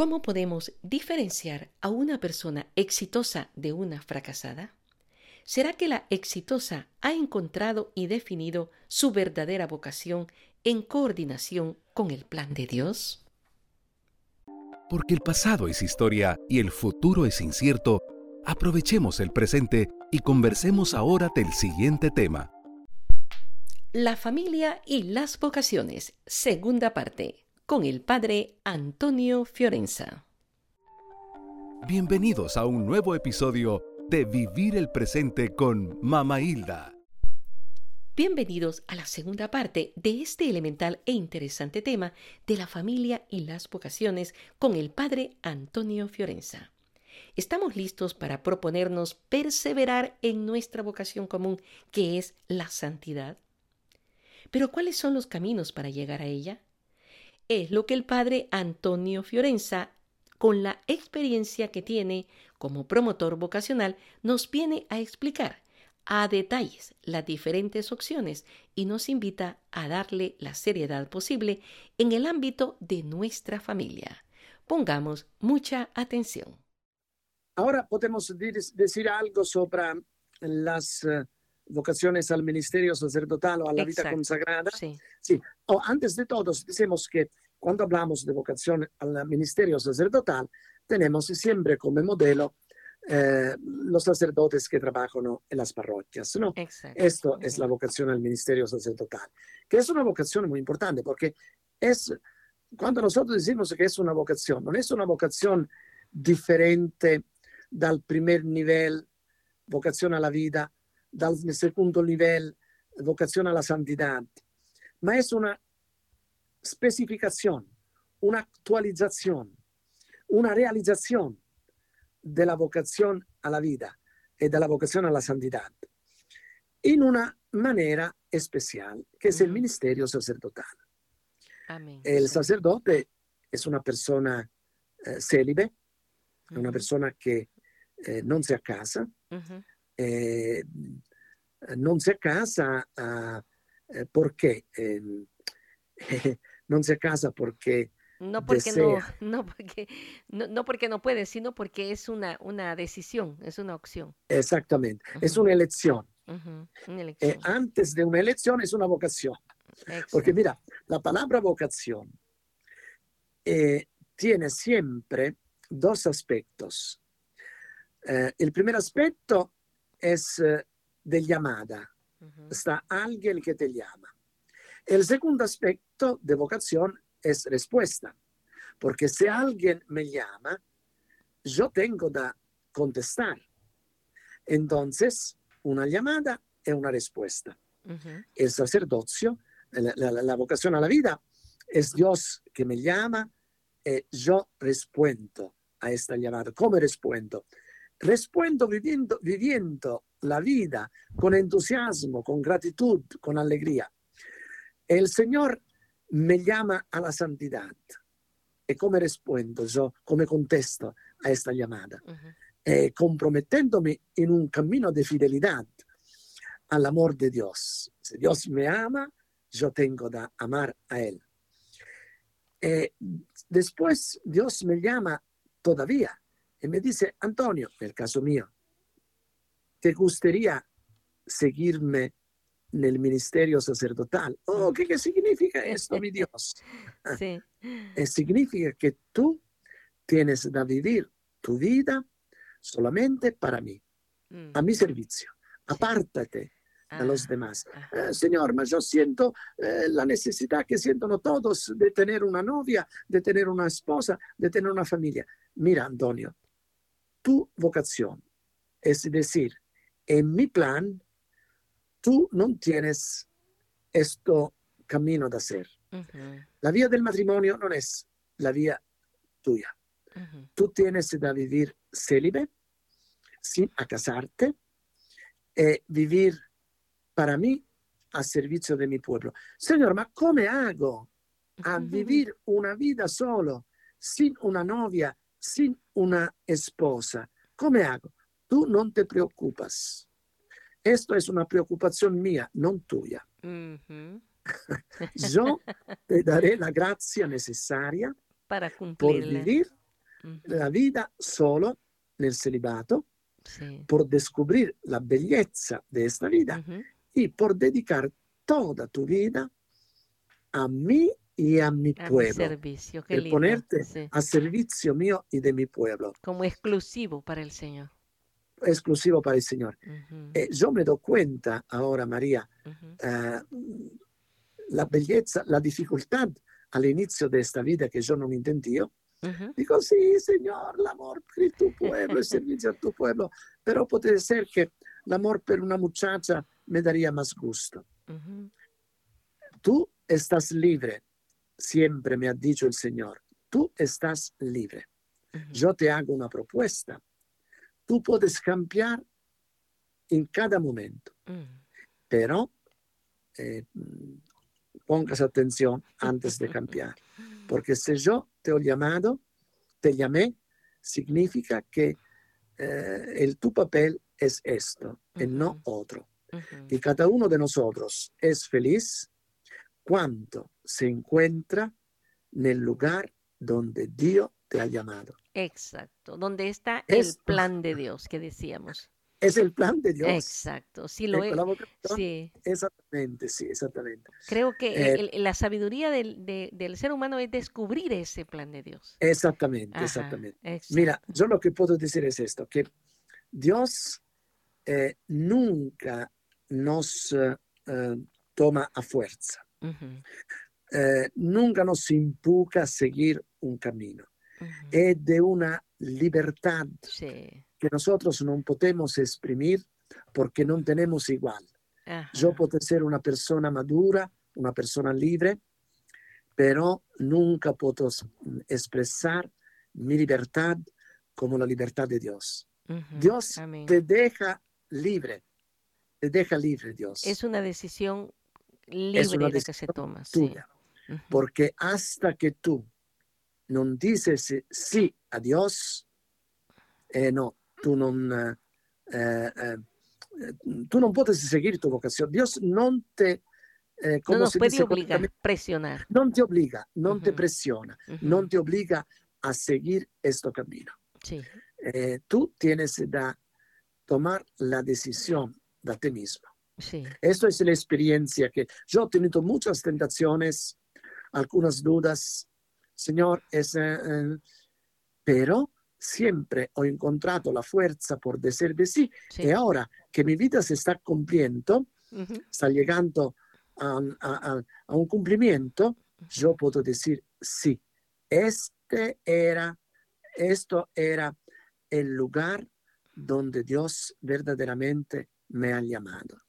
¿Cómo podemos diferenciar a una persona exitosa de una fracasada? ¿Será que la exitosa ha encontrado y definido su verdadera vocación en coordinación con el plan de Dios? Porque el pasado es historia y el futuro es incierto, aprovechemos el presente y conversemos ahora del siguiente tema. La familia y las vocaciones, segunda parte con el padre Antonio Fiorenza. Bienvenidos a un nuevo episodio de Vivir el Presente con Mama Hilda. Bienvenidos a la segunda parte de este elemental e interesante tema de la familia y las vocaciones con el padre Antonio Fiorenza. Estamos listos para proponernos perseverar en nuestra vocación común, que es la santidad. Pero ¿cuáles son los caminos para llegar a ella? Es lo que el padre Antonio Fiorenza, con la experiencia que tiene como promotor vocacional, nos viene a explicar a detalles las diferentes opciones y nos invita a darle la seriedad posible en el ámbito de nuestra familia. Pongamos mucha atención. Ahora podemos decir algo sobre las eh, vocaciones al ministerio sacerdotal o a la vida consagrada. Sí. sí. O antes de todo, decimos que cuando hablamos de vocación al ministerio sacerdotal, tenemos siempre como modelo eh, los sacerdotes que trabajan en las parroquias. ¿no? Esto es la vocación al ministerio sacerdotal, que es una vocación muy importante porque es, cuando nosotros decimos que es una vocación, no es una vocación diferente del primer nivel, vocación a la vida, dal secondo livello, vocazione alla santità, ma è una specificazione, un'attualizzazione, una realizzazione della vocazione alla vita e della vocazione alla santità in una maniera speciale, che è il mm-hmm. ministerio sacerdotale. Amen. Il sacerdote è una persona eh, celibe, è una mm-hmm. persona che eh, non si accasa, uh-huh. Eh, non si casa eh, perché eh, non si casa perché no porque no, no porque no, no, porque no puede, sino porque es una, una decisión, es una opción. Exactamente, uh -huh. es una elección. Uh -huh. una elección. Eh, antes de una elección es una vocación. Exacto. Porque mira, la palabra vocación eh, tiene siempre dos aspectos. Eh, el primer aspecto es eh, de llamada. Está alguien que te llama. El segundo aspecto de vocación es respuesta, porque si alguien me llama, yo tengo que contestar. Entonces, una llamada es una respuesta. El sacerdocio, la, vocación a la vida, es Dios que me llama y yo respondo a esta llamada. ¿Cómo respondo? Respondo viviendo, viviendo la vida con entusiasmo, con gratitud, con alegría. El Señor me llama a la santidad. ¿Y cómo respondo yo? ¿Cómo contesto a esta llamada? eh, comprometténdome en un camino de fidelidad al amor de Dios. Si Dios me ama, yo tengo que amar a Él. Eh, después Dios me llama todavía y me dice, Antonio, en el caso mío, ¿te gustaría seguirme en el ministerio sacerdotal? Oh, ¿qué, significa esto, mi Dios? Sí. Eh, significa que tú tienes que vivir tu vida solamente para mí, mm. a mi servicio. Apártate los ah, demás. Eh, señor, pero yo siento eh, la necesidad que sienten todos de tener una novia, de tener una esposa, de tener una familia. Mira, Antonio, tu vocación, es decir, en mi plan, tú no tienes esto camino de hacer. La vía del matrimonio no es la vía tuya. Tú tienes que vivir célibe, sin casarte, y eh, vivir para mí a servicio de mi pueblo. Señor, ma ¿cómo hago a vivir una vida solo, sin una novia, sin una esposa? ¿Cómo hago? Tú no te preocupas. Esto es una preocupación mía, no tuya. Yo te daré la gracia necesaria para por vivir la vida solo nel celibato sí. por descubrir la belleza de esta vida y por dedicar toda tu vida a mí y a mi a pueblo. Mi servicio, qué el lindo. ponerte sí. a servicio mío y de mi pueblo. Como exclusivo para el Señor. Exclusivo para el Señor. Uh -huh. eh, yo me doy cuenta ahora, María, uh -huh. eh, la belleza, la dificultad al inicio de esta vida que yo no entendía. Uh -huh. Digo, sí, Señor, el amor por tu pueblo, el servicio a tu pueblo, pero puede ser que el amor por una muchacha me daría más gusto. Uh -huh. Tú estás libre, siempre me ha dicho el Señor, tú estás libre. Yo te hago una propuesta. Tú puedes cambiar en cada momento, pero eh, pongas atención antes de cambiar, porque si yo te he llamado, te llamé, significa que eh, el tu papel es esto y no otro. Y cada uno de nosotros es feliz cuando se encuentra en el lugar donde Dios te ha llamado. Exacto, donde está es, el plan de Dios que decíamos. Es el plan de Dios. Exacto, sí lo es. Sí. Exactamente, sí, exactamente. Creo que eh, el, la sabiduría del, de, del, ser humano es descubrir ese plan de Dios. Exactamente, Ajá, exactamente. Exacto. Mira, yo lo que puedo decir es esto, que Dios eh, nunca nos uh, toma a fuerza. Uh -huh. eh, nunca nos empuja a seguir un camino. Uh -huh. Es de una libertad sí. que nosotros no podemos exprimir porque no tenemos igual. Uh -huh. Yo puedo ser una persona madura, una persona libre, pero nunca puedo expresar mi libertad como la libertad de Dios. Dios Amén. te deja libre, te deja libre Dios. Es una decisión libre de que se toma. Tuya, sí. Porque hasta que tú no dices sí a Dios, eh, no, tú no, eh, eh, tú no puedes seguir tu vocación. Dios no te... Eh, no nos puede obligar, presionar. No te obliga, no uh -huh. te presiona, uh -huh. no te obliga a seguir este camino. Sí. Eh, tú tienes que tomar la decisión de ti mismo. Sí. Esto es la experiencia que yo he tenido muchas tentaciones, algunas dudas, Señor, es, eh, pero siempre he encontrado la fuerza por decir de sí. sí. Y ahora que mi vida se está cumpliendo, uh -huh. está llegando a, a, a, un cumplimiento, yo puedo decir sí. Este era, esto era el lugar donde Dios verdaderamente me ha llamado.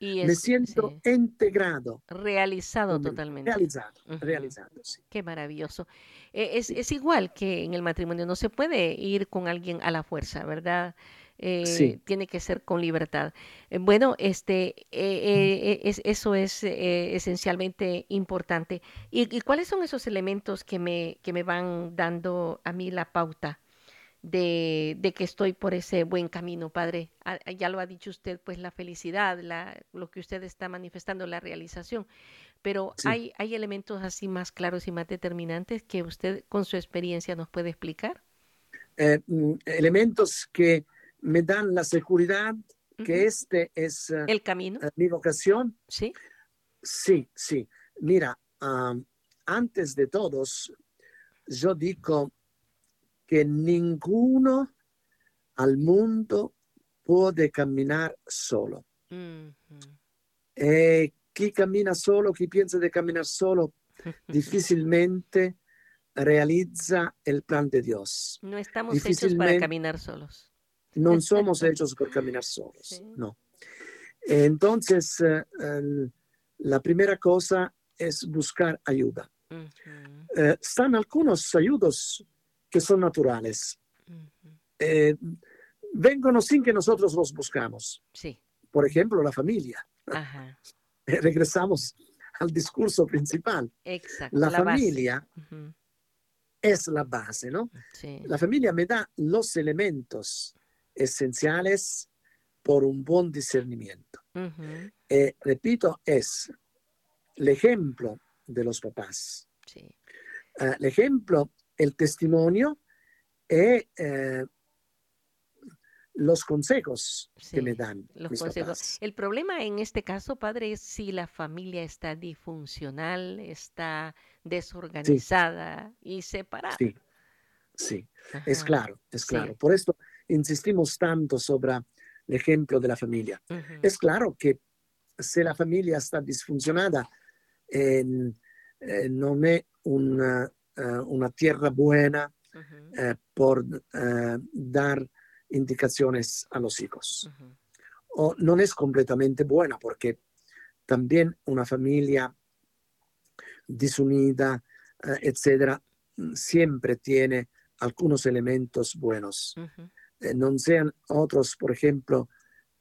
Y es, me siento sí. integrado. Realizado totalmente. Realizado, uh -huh. realizado, sí. Qué maravilloso. Eh, es, es, igual que en el matrimonio, no se puede ir con alguien a la fuerza, ¿verdad? Eh, sí. Tiene que ser con libertad. Eh, bueno, este, eh, es, eso es esencialmente importante. ¿Y, ¿Y, cuáles son esos elementos que me, que me van dando a mí la pauta? De, de, que estoy por ese buen camino, Padre. Ya lo ha dicho usted, pues la felicidad, la, lo que usted está manifestando, la realización. Pero sí. hay, hay elementos así más claros y más determinantes que usted con su experiencia nos puede explicar. Eh, elementos que me dan la seguridad que uh -huh. este es uh, el camino, uh, mi vocación. Sí. Sí, sí. Mira, antes de todos, yo digo que ninguno al mundo puede caminar solo. Uh -huh. eh, chi cammina solo, chi pensa di camminare solo, difficilmente realizza el plan de Dios. No estamos hechos para caminar solos. No somos hechos por caminar solos, sí. no. Entonces, uh, la primera cosa es buscar ayuda. Uh -huh. uh, están algunos ayudos que son naturales. Uh -huh. eh, vengono sin que nosotros los buscamos. Sí. Por ejemplo, la familia. Ajá. Regresamos al discurso principal. Exacto. La, la familia uh -huh. es la base, ¿no? Sí. La familia me da los elementos esenciales por un buen discernimiento. Uh -huh. eh, repito, es el ejemplo de los papás. Sí. Uh, el ejemplo el testimonio y eh, los consejos que me dan. Los consejos. El problema en este caso, padre, es si la familia está disfuncional, está desorganizada y separada. Sí, sí, es claro, es claro. Por esto insistimos tanto sobre el ejemplo de la familia. Es claro que si la familia está disfuncionada, eh, no es una, eh, una tierra buena eh, por dar indicaciones a los hijos. O no es completamente buena porque también una familia desunida, etc., etcétera, siempre tiene algunos elementos buenos. Eh, no sean otros, por ejemplo,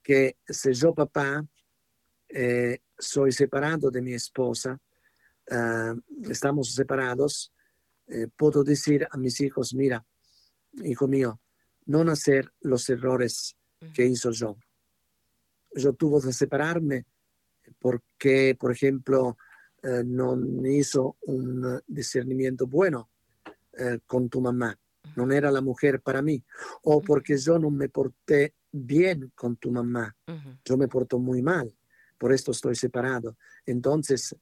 que si yo papá eh, soy separado de mi esposa, estamos separados, eh, puedo decir a mis hijos, mira, hijo mío, no hacer los errores que hizo yo. Yo tuve que separarme porque, por ejemplo, eh, no hizo un discernimiento bueno eh, con tu mamá. No era la mujer para mí. O porque yo no me porté bien con tu mamá. Yo me porto muy mal. Por esto estoy separado. Entonces,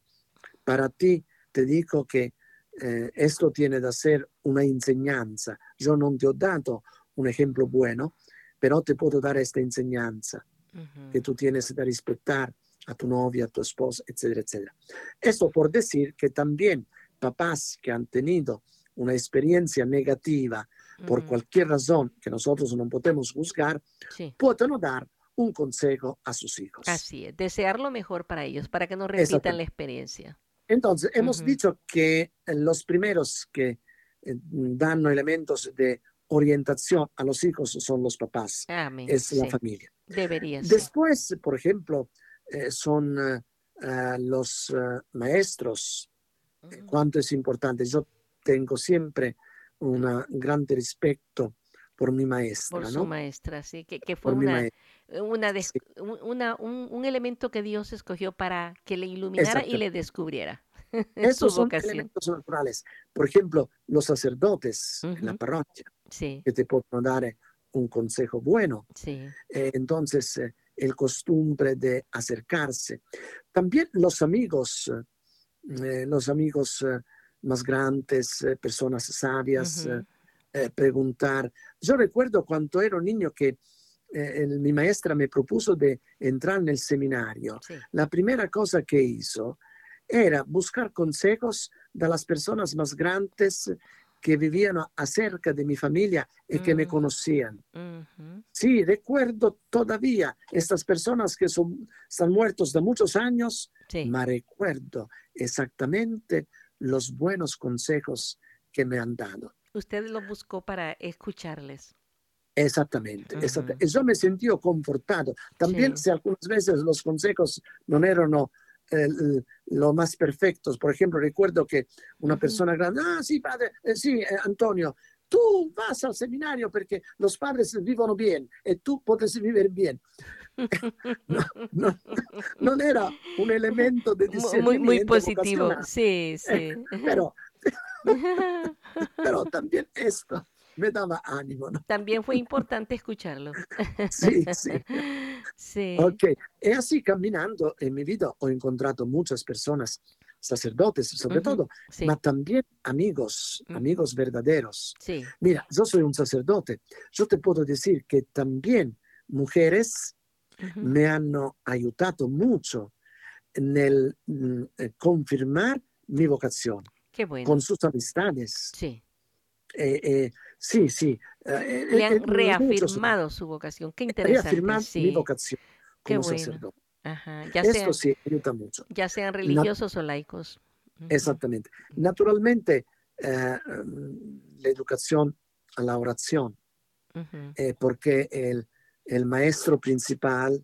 para ti te digo que eh, esto tiene que ser una enseñanza. Yo no te he dado un ejemplo bueno, pero te puedo dar esta enseñanza que tú tienes que respetar a tu novia, a tu esposa, etcétera, etcétera. Esto por decir que también papás que han tenido una experiencia negativa por cualquier razón que nosotros no podemos juzgar, pueden dar un consejo a sus hijos. Así es, desear lo mejor para ellos, para que no repitan la experiencia. Entonces, hemos dicho que los primeros que eh, dan elementos de orientación a los hijos son los papás, es la familia. Debería Después, por ejemplo, eh, son eh, eh, los maestros. Mm. Cuánto es importante. Yo tengo siempre un gran respeto por mi maestra. Por su maestra, sí, que, fue una, una, un, elemento que Dios escogió para que le iluminara y le descubriera. Esos son elementos naturales. Por ejemplo, los sacerdotes en la parroquia, que te pueden dar un consejo bueno. Sí. Eh, entonces, eh, el costumbre de acercarse. También los amigos, eh, los amigos más grandes, personas sabias, preguntar. Yo recuerdo cuando era un niño que mi maestra me propuso de entrar en el seminario. La primera cosa que hizo era buscar consejos de las personas más grandes que vivían acerca de mi familia y que me mm. conocían. Sí, recuerdo todavía estas personas que son, están muertos de muchos años, sí. me recuerdo exactamente los buenos consejos que me han dado. Usted lo buscó para escucharles. Exactamente, yo me sentí confortado. También si algunas veces los consejos no eran lo más perfectos. Por ejemplo, recuerdo que una persona grande, ah, sí, padre, eh, sí, eh, Antonio, tú vas al seminario porque los padres vivono bien y tú puedes vivir bien. no, no, era un elemento de Muy, muy positivo, sí, sí. pero, pero también esto me daba ánimo. ¿no? También fue importante escucharlo. sí, sí. Sí. Ok, y así caminando en mi vida he encontrado muchas personas, sacerdotes sobre todo, pero también amigos, amigos verdaderos. Sí. Mira, yo soy un sacerdote, yo te puedo decir que también mujeres me han ayudado mucho en el mm, eh, confirmar mi vocación. Qué bueno. Con sus amistades. Sí. Eh, eh, sí, sí. Eh, Le han reafirmado su vocación. Qué interesante. Reafirmar mi vocación como sacerdote. Ya Esto sean, sí ayuda mucho. Ya sean religiosos o laicos. Exactamente. Naturalmente, mm, la educación a la oración, porque el, el, maestro principal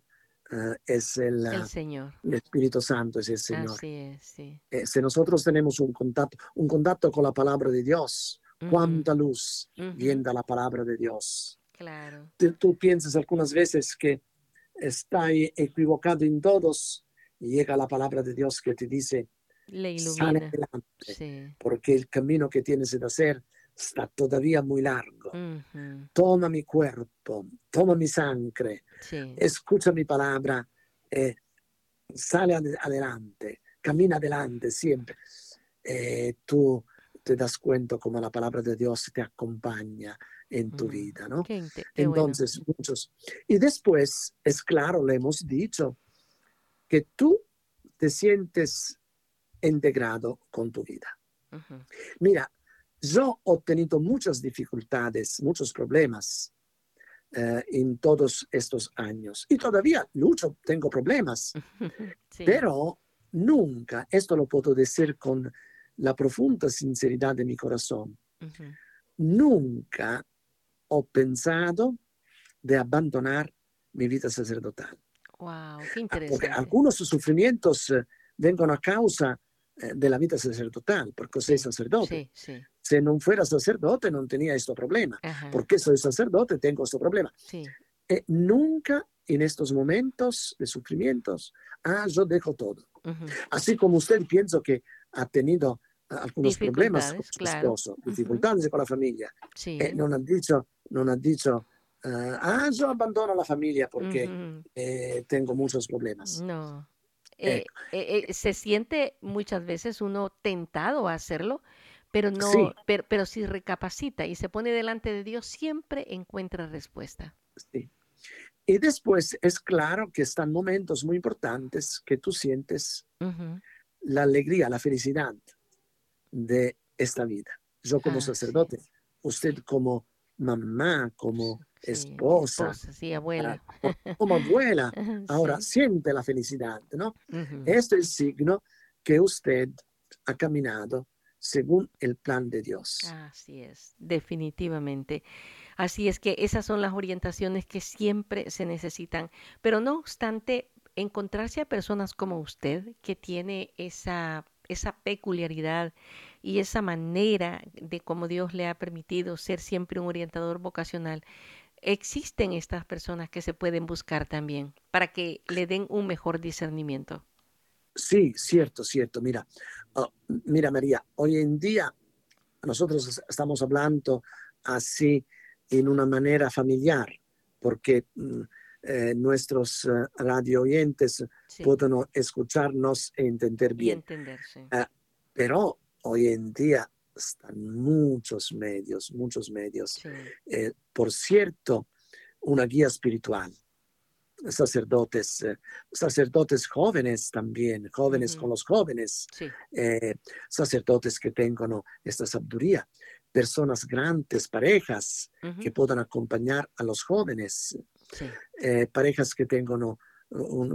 es el, el, Señor. El Espíritu Santo es el Señor. Así es, sí. si nosotros tenemos un contacto, un contacto con la palabra de Dios, cuánta luz viene de la palabra de Dios. Claro. Tú, piensas algunas veces que está equivocado en todos y llega la palabra de Dios que te dice, le ilumina. porque el camino que tienes que hacer está todavía muy largo. Toma mi cuerpo, toma mi sangre, escucha mi palabra, eh, sale adelante, camina adelante siempre. Eh, tú te das cuenta como la palabra de Dios te acompaña en tu vida, ¿no? Entonces, muchos. Y después, es claro, le hemos dicho que tú te sientes integrado con tu vida. Mira, yo he tenido muchas dificultades, muchos problemas eh, en todos estos años y todavía lucho, tengo problemas, pero nunca, esto lo puedo decir con la profunda sinceridad de mi corazón, nunca he pensado de abandonar mi vida sacerdotal. Wow, qué interesante. Porque algunos sufrimientos eh, vengono a causa eh, della vita sacerdotale, perché sei sacerdote. Sì, sì. Se non fuera sacerdote non tenía questo problema. Ajá. Porque soy sacerdote tengo questo problema. Sí. E nunca en estos momentos de sufrimientos, ah, yo dejo todo. Uh -huh. Así como usted pienso que ha tenido uh, algunos problemas con su claro. esposo, dificultades uh -huh. con la familia, sí. e non ha dicho, non ha dicho uh, ah, yo abandono la familia porque -huh. eh, tengo muchos problemas. No. Eh, eh, eh, se siente muchas veces uno tentado a hacerlo, pero no, pero, pero, si recapacita y se pone delante de Dios, siempre encuentra respuesta. Sí. Y después es claro que están momentos muy importantes que tú sientes la alegría, la felicidad de esta vida. Yo como ah, sacerdote, usted como mamá, como esposa, abuela. Ah, como abuela, ahora siente la felicidad, ¿no? Este es el signo que usted ha caminado según el plan de Dios. Así es, definitivamente. Así es que esas son las orientaciones que siempre se necesitan, pero no obstante, encontrarse a personas como usted que tiene esa, esa peculiaridad y esa manera de cómo Dios le ha permitido ser siempre un orientador vocacional, existen estas personas que se pueden buscar también para que le den un mejor discernimiento. Sí, cierto, cierto. Mira, oh, mira María, hoy en día nosotros estamos hablando así en una manera familiar, porque mm, eh, nuestros uh, radio oyentes pueden escucharnos e entender bien. Ah, pero hoy en día están muchos medios, muchos medios. Eh, por cierto, una guía espiritual. Sacerdotes, eh, sacerdotes jóvenes también, jóvenes con los jóvenes, eh, sacerdotes que tengan esta sabiduría, personas grandes, parejas que puedan acompañar a los jóvenes, parejas que tengan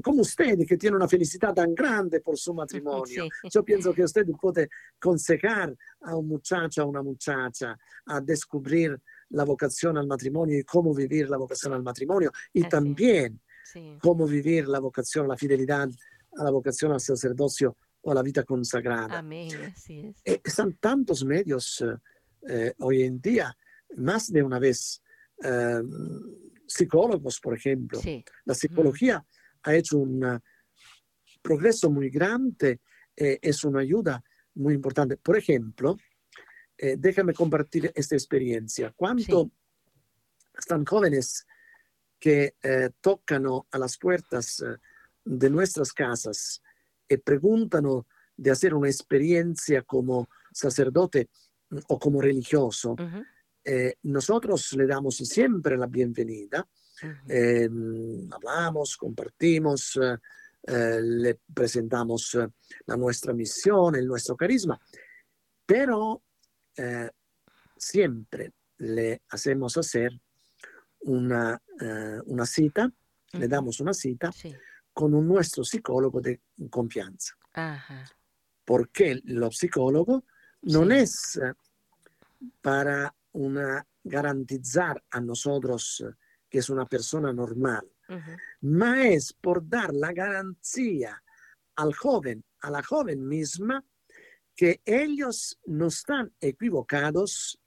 como usted, que tiene una felicidad tan grande por su matrimonio. Yo pienso que usted puede aconsejar a un muchacho, a una muchacha, a descubrir la vocación al matrimonio y cómo vivir la vocación al matrimonio. Y también cómo vivir la vocación, la fidelidad a la vocación al sacerdocio o a la vida consagrada. Amén, así es. Eh, están tantos medios eh, hoy en día, más de una vez, eh, psicólogos, por ejemplo. La psicología ha hecho un progreso muy grande, es una ayuda muy importante. Por ejemplo, déjame compartir esta experiencia. Cuando están jóvenes que eh, tocan a las puertas de nuestras casas y preguntan de hacer una experiencia como sacerdote o como religioso, nosotros le damos siempre la bienvenida eh, hablamos, compartimos, eh, eh, le presentamos la nuestra misión, el nuestro carisma, pero siempre le hacemos hacer una, una cita, le damos una cita con un nuestro psicólogo de confianza. Porque el psicólogo no es para una, garantizar a nosotros que es una persona normal, ma es por dar la garantía al joven, a la joven misma, que ellos no están equivocados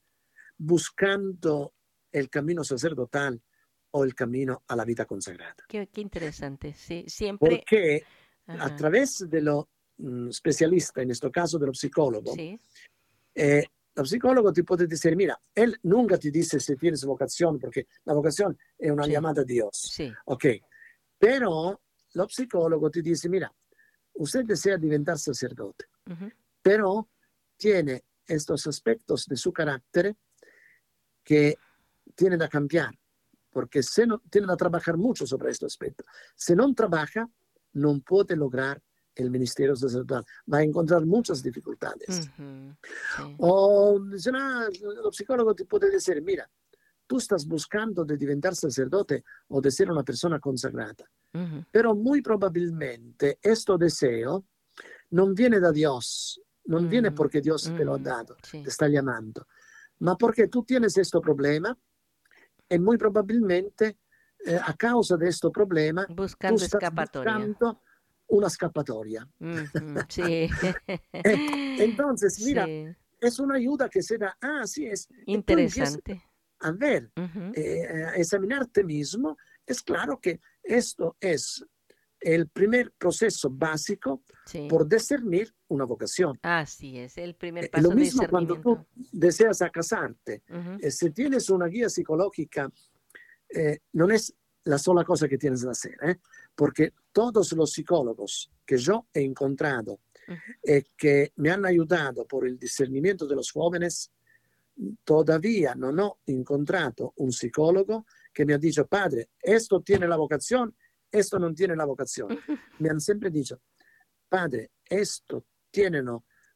buscando el camino sacerdotal o el camino a la vida consagrada. Qué, interesante, sí, siempre. Porque a través de lo mm, especialista, en este caso de lo psicólogo, eh, lo psicólogo te puede decir, mira, él nunca te dice si tienes vocación, porque la vocación es una llamada a Dios. Sí. Ok, pero lo psicólogo te dice, mira, usted desea diventar sacerdote, pero tiene estos aspectos de su carácter que tiene que cambiar, porque se no, tiene que trabajar mucho sobre este aspecto. Si no trabaja, no puede lograr el ministerio sacerdotal, va a encontrar muchas dificultades. O ah, el psicólogo te puede decir, mira, tú estás buscando de diventar sacerdote o de ser una persona consagrada, pero muy probablemente este deseo no viene de Dios, no viene mm, porque Dios te lo ha mm, dado, te está llamando, ma porque tú tienes este problema y muy probablemente eh, a causa de este problema buscando escapatoria. Buscando una escapatoria. sí. Eh, entonces, mira, es una ayuda que se da, ah, sí, es interesante. A ver, eh, a examinarte mismo, es claro que esto es el primer proceso básico por discernir una vocación. Así es, el primer eh, paso. Lo mismo cuando tú deseas casarte, si tienes una guía psicológica, no es la sola cosa que tienes que hacer, ¿eh? porque todos los psicólogos que yo he encontrado y que me han ayudado por el discernimiento de los jóvenes, todavía no he encontrado un psicólogo que me ha dicho, padre, esto tiene la vocación, esto no tiene la vocación. Me han siempre dicho, padre, esto tienen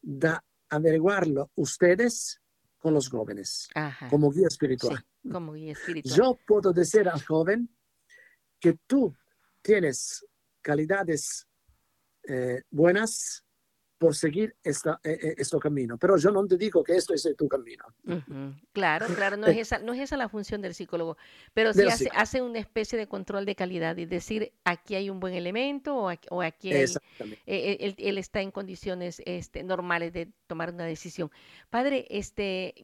da averiguarlo ustedes con los jóvenes, como guía espiritual. como guía espiritual. Yo puedo decir al joven, que tú tienes calidades eh, buenas por seguir esta, este camino. Pero yo no te digo que esto es tu camino. Claro, claro, no es, esa, no es esa la función del psicólogo, pero sí hace, hace, una especie de control de calidad y decir, aquí hay un buen elemento o aquí, o aquí hay, él, está en condiciones este, normales de tomar una decisión. Padre, este,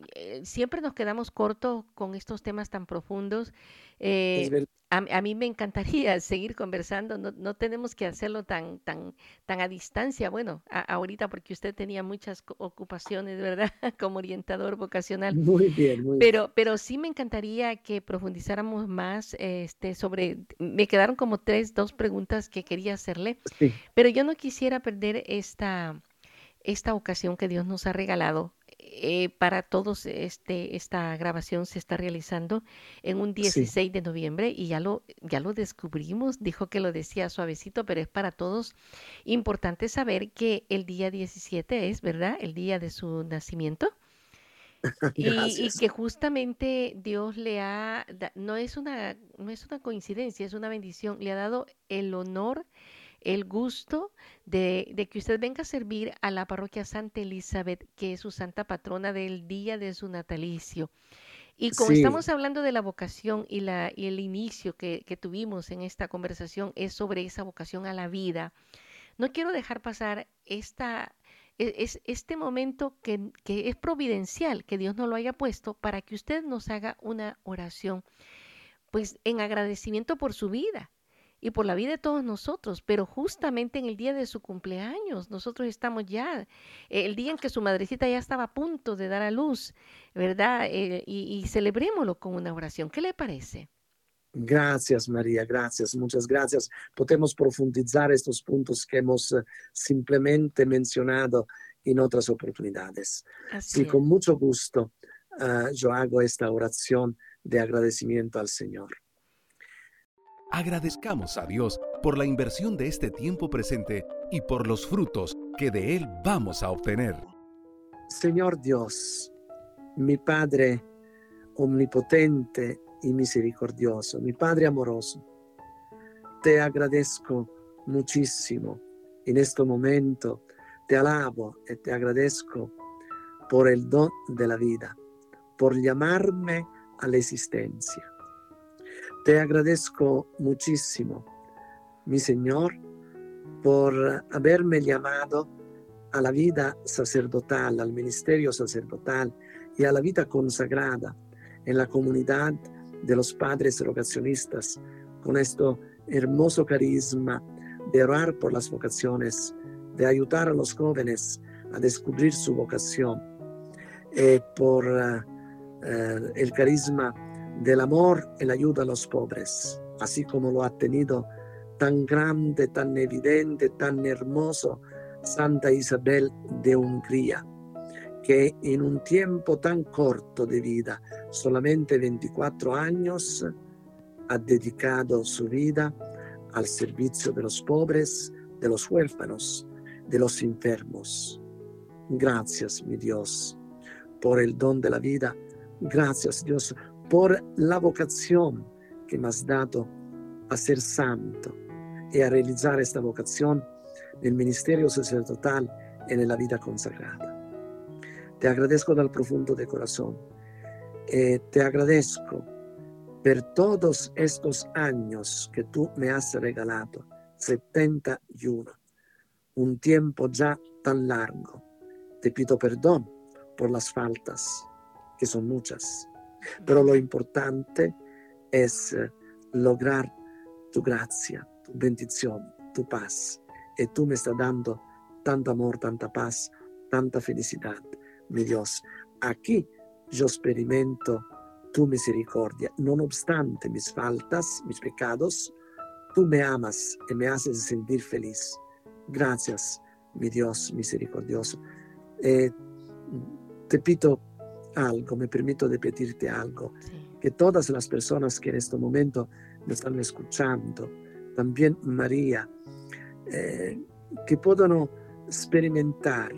siempre nos quedamos cortos con estos temas tan profundos. Eh, a, mí me encantaría seguir conversando, no, no, tenemos que hacerlo tan, tan, tan a distancia, bueno, ahorita porque usted tenía muchas ocupaciones, ¿verdad? Como orientador vocacional. Muy bien, muy pero, bien. Pero sí me encantaría que profundizáramos más este, sobre, me quedaron como tres, dos preguntas que quería hacerle, pero yo no quisiera perder esta, esta ocasión que Dios nos ha regalado eh, para todos este, esta grabación se está realizando en un 16 de noviembre y ya lo, ya lo descubrimos, dijo que lo decía suavecito, pero es para todos. Importante saber que el día 17 es, ¿verdad? El día de su nacimiento. Y, y, que justamente Dios le ha, no es, una, no es una coincidencia, es una bendición, le ha dado el honor el gusto de, que usted venga a servir a la parroquia Santa Elizabeth, que es su santa patrona del día de su natalicio. Y como estamos hablando de la vocación y, la, y el inicio que, tuvimos en esta conversación es sobre esa vocación a la vida, no quiero dejar pasar esta, e, es, este momento que, que es providencial, que Dios nos lo haya puesto para que usted nos haga una oración, pues en agradecimiento por su vida, y por la vida de todos nosotros, pero justamente en el día de su cumpleaños, nosotros estamos ya, eh, el día en que su madrecita ya estaba a punto de dar a luz, ¿verdad? Eh, y, celebrémoslo con una oración. ¿Qué le parece? Gracias, María, gracias, muchas gracias. Podemos profundizar estos puntos que hemos eh, simplemente mencionado en otras oportunidades. Así con mucho gusto ah, yo hago esta oración de agradecimiento al Señor. Agradezcamos a Dios por la inversión de este tiempo presente y por los frutos que de Él vamos a obtener. Señor Dios, mi Padre omnipotente y misericordioso, mi Padre amoroso, te agradezco muchísimo en este momento, te alabo y te agradezco por el don de la vida, por llamarme a la existencia te agradezco muchísimo, mi Señor, por haberme llamado a la vida sacerdotal, al ministerio sacerdotal y a la vida consagrada en la comunidad de los padres rogacionistas, con este hermoso carisma de orar por las vocaciones, de ayudar a los jóvenes a descubrir su vocación. y por el carisma del amor la ayuda a los pobres, así como lo ha tenido tan grande, tan evidente, tan hermoso Santa Isabel de Hungría, que en un tiempo tan corto de vida, solamente 24 años, ha dedicado su vida al servicio de los pobres, de los huérfanos, de los enfermos. Gracias, mi Dios, por el don de la vida. Gracias, Dios, por la vocación que me has dado a ser santo y a realizar esta vocación nel ministerio sacerdotal y en la vida consagrada. Te agradezco dal profundo de corazón. Eh, te agradezco por todos estos años que tú me has regalado, 71, un tiempo ya tan largo. Te pido perdón por las faltas, que son muchas, pero lo importante es eh, lograr tu gracia, tu bendición, tu paz. Y tú me estás dando tanto amor, tanta paz, tanta felicidad, mi Dios. Aquí yo experimento tu misericordia, no obstante mis faltas, mis pecados, tú me amas y me haces sentir feliz. Gracias, mi Dios misericordioso. Eh, te pido algo, me permito de pedirte algo, que todas las personas que en este momento me están escuchando, también María, eh, que puedan experimentar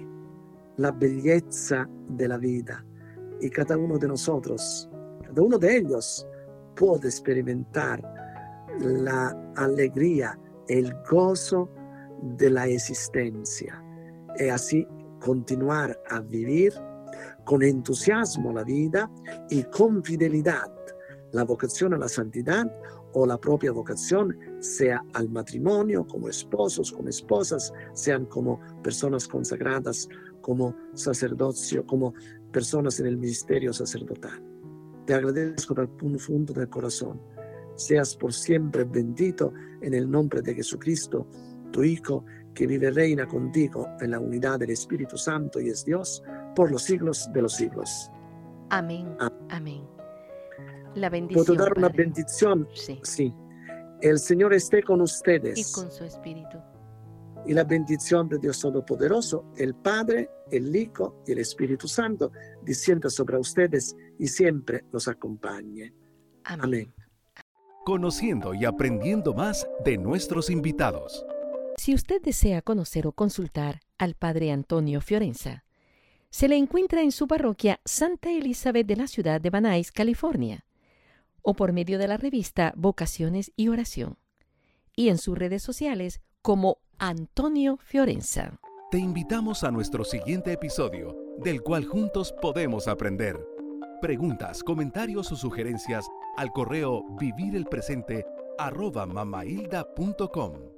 la belleza de la vida y cada uno de nosotros, cada uno de ellos puede experimentar la alegría, el gozo de la existencia y así continuar a vivir con entusiasmo la vida y con fidelidad la vocación a la santidad o la propia vocación, sea al matrimonio, como esposos, como esposas, sean como personas consagradas, como sacerdocio, como personas en el ministerio sacerdotal. Te agradezco del profundo del corazón. Seas por siempre bendito en el nombre de Jesucristo, tu Hijo, que vive reina contigo en la unidad del Espíritu Santo y es Dios por los siglos de los siglos. Amén. Amén. La bendición. ¿Puedo dar una bendición? Sí. Sí. El Señor esté con ustedes. Y con su Espíritu. Y la bendición de Dios Todopoderoso, el Padre, el Hijo y el Espíritu Santo, descienda sobre ustedes y siempre los acompañe. Amén. Amén. Conociendo y aprendiendo más de nuestros invitados. Si usted desea conocer o consultar al Padre Antonio Fiorenza, se le encuentra en su parroquia Santa Elizabeth de la ciudad de Van Nuys, California, o por medio de la revista Vocaciones y Oración, y en sus redes sociales como Antonio Fiorenza. Te invitamos a nuestro siguiente episodio, del cual juntos podemos aprender. Preguntas, comentarios o sugerencias al correo vivirelpresente arroba mamailda.com.